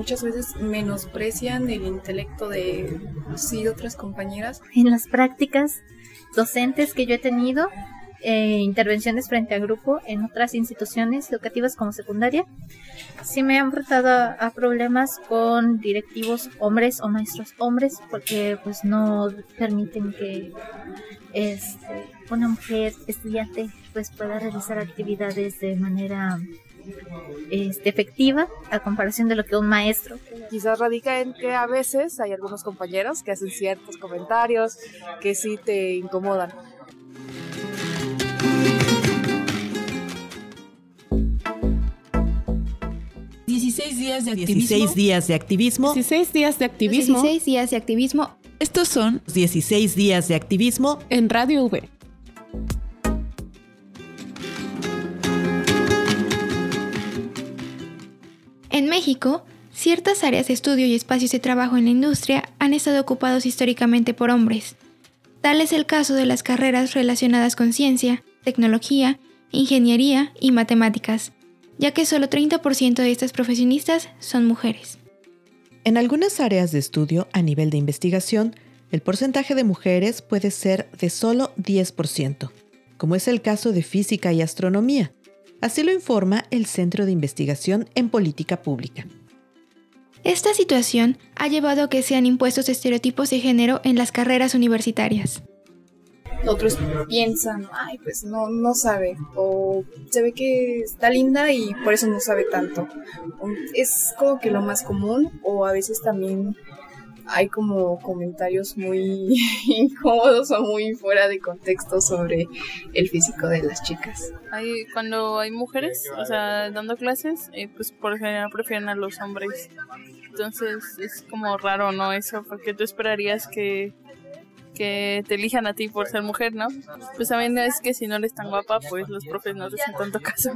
muchas veces menosprecian el intelecto de sí otras compañeras. En las prácticas docentes que yo he tenido, eh, intervenciones frente a grupo en otras instituciones educativas como secundaria, sí me han enfrentado a, problemas con directivos hombres o maestros hombres porque pues no permiten que este, una mujer estudiante pues pueda realizar actividades de manera este, efectiva a comparación de lo que un maestro. Quizás radica en que a veces hay algunos compañeros que hacen ciertos comentarios que sí te incomodan. 16 días de activismo. 16 días de activismo. 16 días de activismo. 16 días de activismo. Estos son 16 días de activismo en Radio V. En México, ciertas áreas de estudio y espacios de trabajo en la industria han estado ocupados históricamente por hombres. Tal es el caso de las carreras relacionadas con ciencia, tecnología, ingeniería y matemáticas, ya que solo 30% de estas profesionistas son mujeres. En algunas áreas de estudio a nivel de investigación, el porcentaje de mujeres puede ser de solo 10%, como es el caso de física y astronomía. Así lo informa el Centro de Investigación en Política Pública. Esta situación ha llevado a que sean impuestos estereotipos de género en las carreras universitarias otros piensan, ay, pues no, no sabe, o se ve que está linda y por eso no sabe tanto. Es como que lo más común, o a veces también hay como comentarios muy incómodos o muy fuera de contexto sobre el físico de las chicas. Hay, cuando hay mujeres, o sea, dando clases, eh, pues por general prefieren a los hombres. Entonces es como raro, ¿no? Eso, porque tú esperarías que que te elijan a ti por ser mujer, ¿no? Pues también es que si no eres tan guapa, pues los profes no te hacen tanto caso.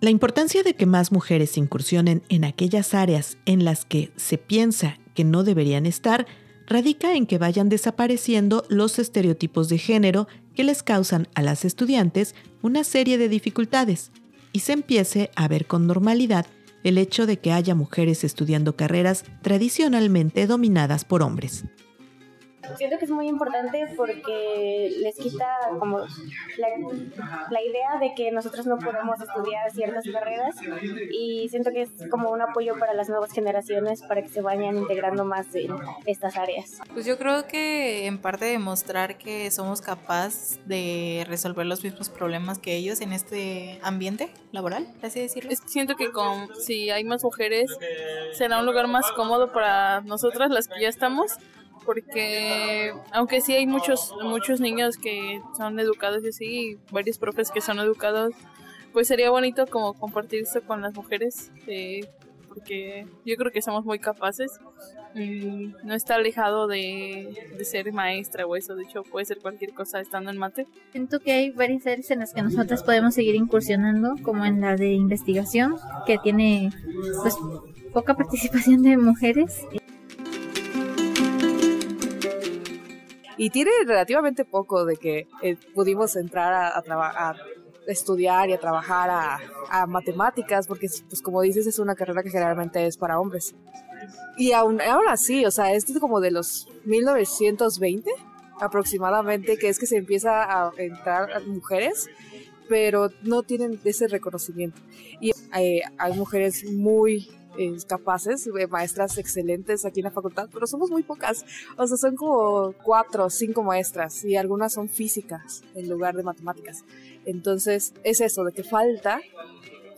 La importancia de que más mujeres incursionen en aquellas áreas en las que se piensa que no deberían estar radica en que vayan desapareciendo los estereotipos de género que les causan a las estudiantes una serie de dificultades y se empiece a ver con normalidad el hecho de que haya mujeres estudiando carreras tradicionalmente dominadas por hombres. Siento que es muy importante porque les quita como la, idea de que nosotros no podemos estudiar ciertas carreras y siento que es como un apoyo para las nuevas generaciones para que se vayan integrando más en estas áreas. Pues yo creo que en parte demostrar que somos capaces de resolver los mismos problemas que ellos en este ambiente laboral, así decirlo. Siento que con, si hay más mujeres será un lugar más cómodo para nosotras las que ya estamos porque aunque sí hay muchos muchos niños que son educados y así, varios profes que son educados, pues sería bonito como compartir esto con las mujeres, eh, porque yo creo que somos muy capaces y no está alejado de, de, ser maestra o eso, de hecho puede ser cualquier cosa estando en mate. Siento que hay varias áreas en las que nosotras podemos seguir incursionando, como en la de investigación, que tiene pues poca participación de mujeres. Y tiene relativamente poco de que eh, pudimos entrar a, a, estudiar y a trabajar a, matemáticas, porque pues como dices es una carrera que generalmente es para hombres. Y aún, aún así, o sea, esto es como de los 1920 aproximadamente, que es que se empieza a entrar mujeres, pero no tienen ese reconocimiento. Y eh, hay mujeres muy capaces, eh, maestras excelentes aquí en la facultad, pero somos muy pocas. O sea, son como cuatro o cinco maestras y algunas son físicas en lugar de matemáticas. Entonces, es eso, de que falta,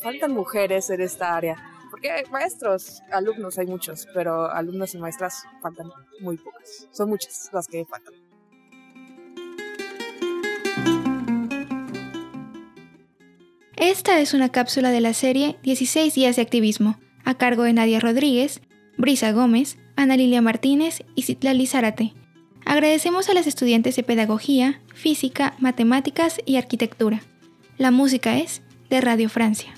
faltan mujeres en esta área. Porque maestros, alumnos hay muchos, pero alumnos y maestras faltan muy pocas. Son muchas las que faltan. Esta es una cápsula de la serie 16 días de activismo, a cargo de Nadia Rodríguez, Brisa Gómez, Ana Lilia Martínez y Citlali Zárate. Agradecemos a las estudiantes de Pedagogía, Física, Matemáticas y Arquitectura. La música es de Radio Francia.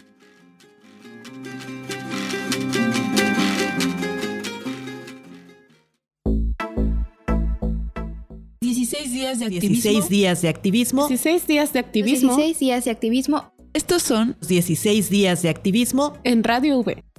días de activismo. 16 días de activismo. 16 días de activismo. 16 días de activismo Estos son 16 días de activismo en Radio V.